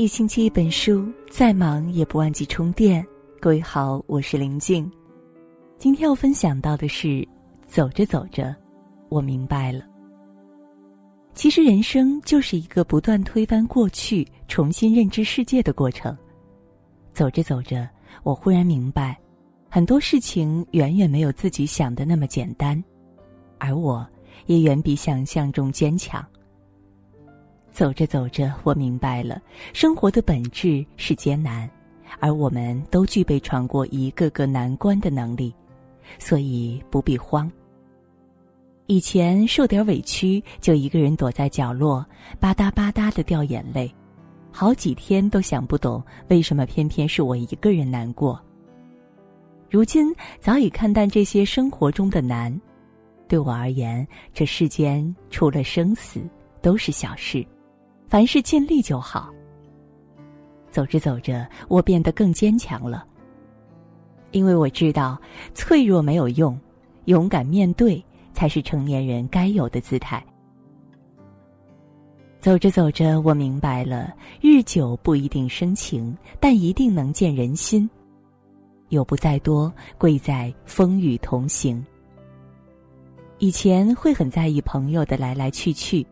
一星期一本书，再忙也不忘记充电。各位好，我是林静。今天要分享到的是，走着走着，我明白了。其实人生就是一个不断推翻过去、重新认知世界的过程。走着走着，我忽然明白，很多事情远远没有自己想的那么简单，而我也远比想象中坚强。走着走着，我明白了，生活的本质是艰难，而我们都具备闯过一个个难关的能力，所以不必慌。以前受点委屈，就一个人躲在角落，吧嗒吧嗒的掉眼泪，好几天都想不懂为什么偏偏是我一个人难过。如今早已看淡这些生活中的难，对我而言，这世间除了生死，都是小事。凡事尽力就好。走着走着，我变得更坚强了。因为我知道，脆弱没有用，勇敢面对才是成年人该有的姿态。走着走着，我明白了：日久不一定生情，但一定能见人心。有不在多，贵在风雨同行。以前会很在意朋友的来来去去。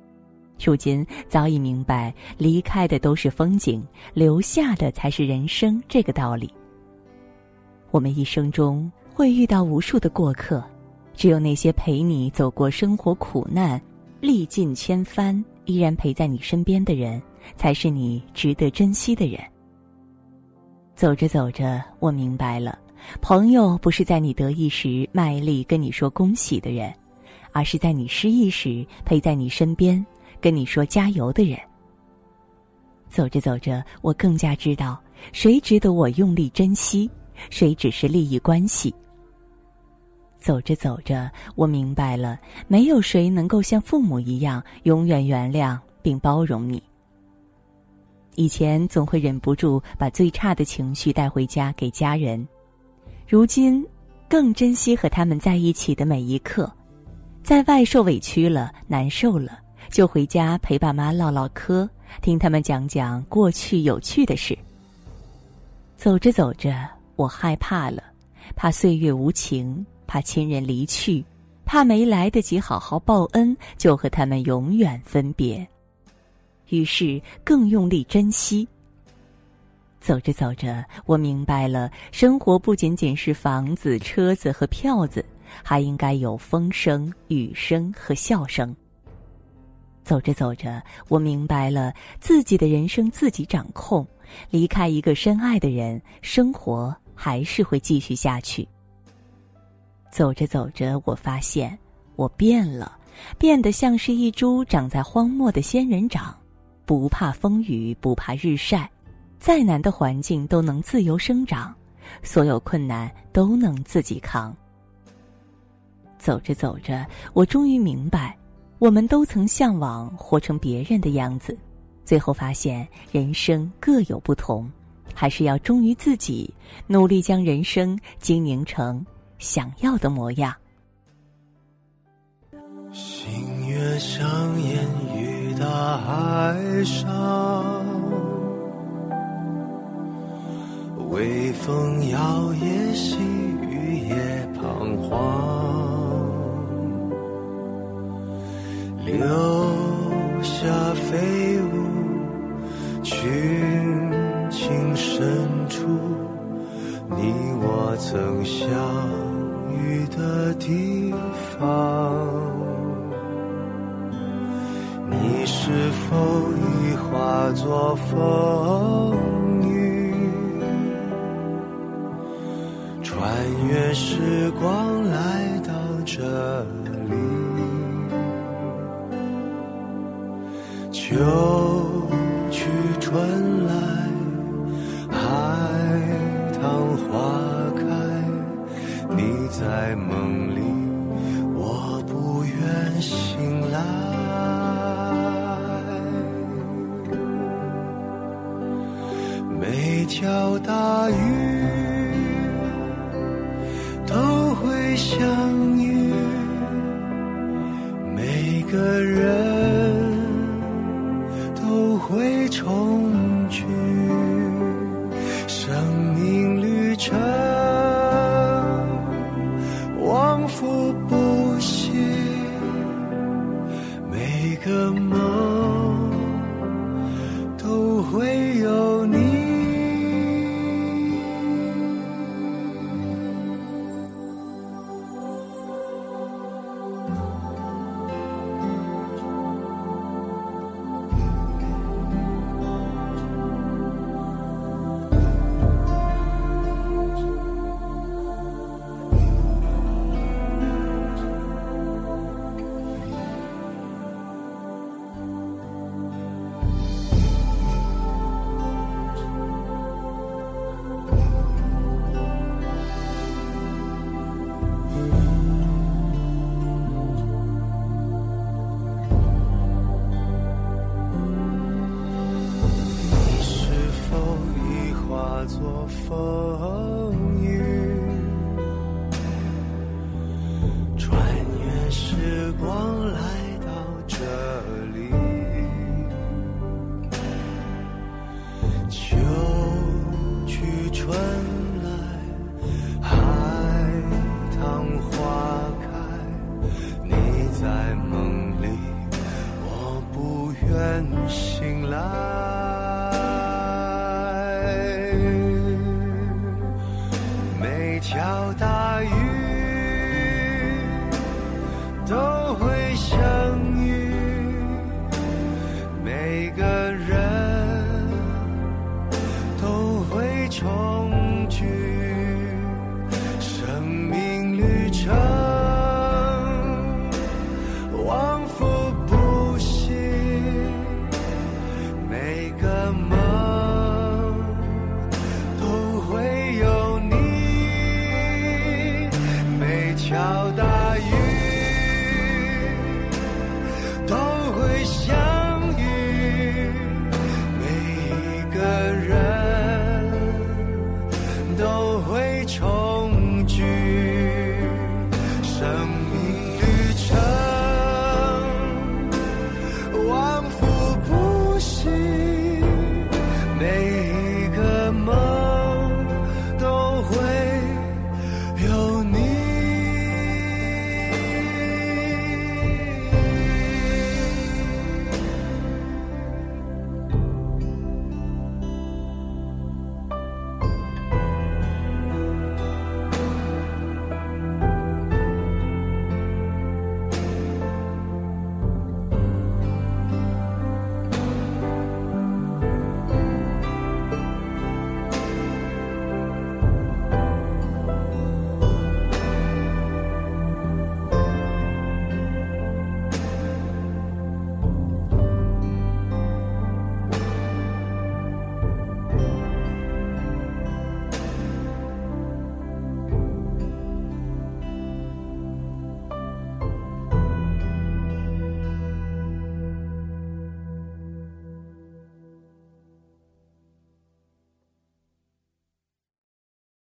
如今早已明白，离开的都是风景，留下的才是人生。这个道理。我们一生中会遇到无数的过客，只有那些陪你走过生活苦难、历尽千帆，依然陪在你身边的人，才是你值得珍惜的人。走着走着，我明白了，朋友不是在你得意时卖力跟你说恭喜的人，而是在你失意时陪在你身边。跟你说加油的人，走着走着，我更加知道谁值得我用力珍惜，谁只是利益关系。走着走着，我明白了，没有谁能够像父母一样永远原谅并包容你。以前总会忍不住把最差的情绪带回家给家人，如今更珍惜和他们在一起的每一刻，在外受委屈了，难受了。就回家陪爸妈唠唠嗑，听他们讲讲过去有趣的事。走着走着，我害怕了，怕岁月无情，怕亲人离去，怕没来得及好好报恩，就和他们永远分别。于是更用力珍惜。走着走着，我明白了，生活不仅仅是房子、车子和票子，还应该有风声、雨声和笑声。走着走着，我明白了自己的人生自己掌控。离开一个深爱的人，生活还是会继续下去。走着走着，我发现我变了，变得像是一株长在荒漠的仙人掌，不怕风雨，不怕日晒，再难的环境都能自由生长，所有困难都能自己扛。走着走着，我终于明白。我们都曾向往活成别人的样子，最后发现人生各有不同，还是要忠于自己，努力将人生经营成想要的模样。星月相烟雨大海上，微风摇曳，舞，群情深处，你我曾相遇的地方。你是否已化作风雨，穿越时光来到这里秋去春来，海棠花开。你在梦里，我不愿醒来。每条大鱼都会相遇，车。我来到这里，秋去春来，海棠花开，你在梦里，我不愿醒来。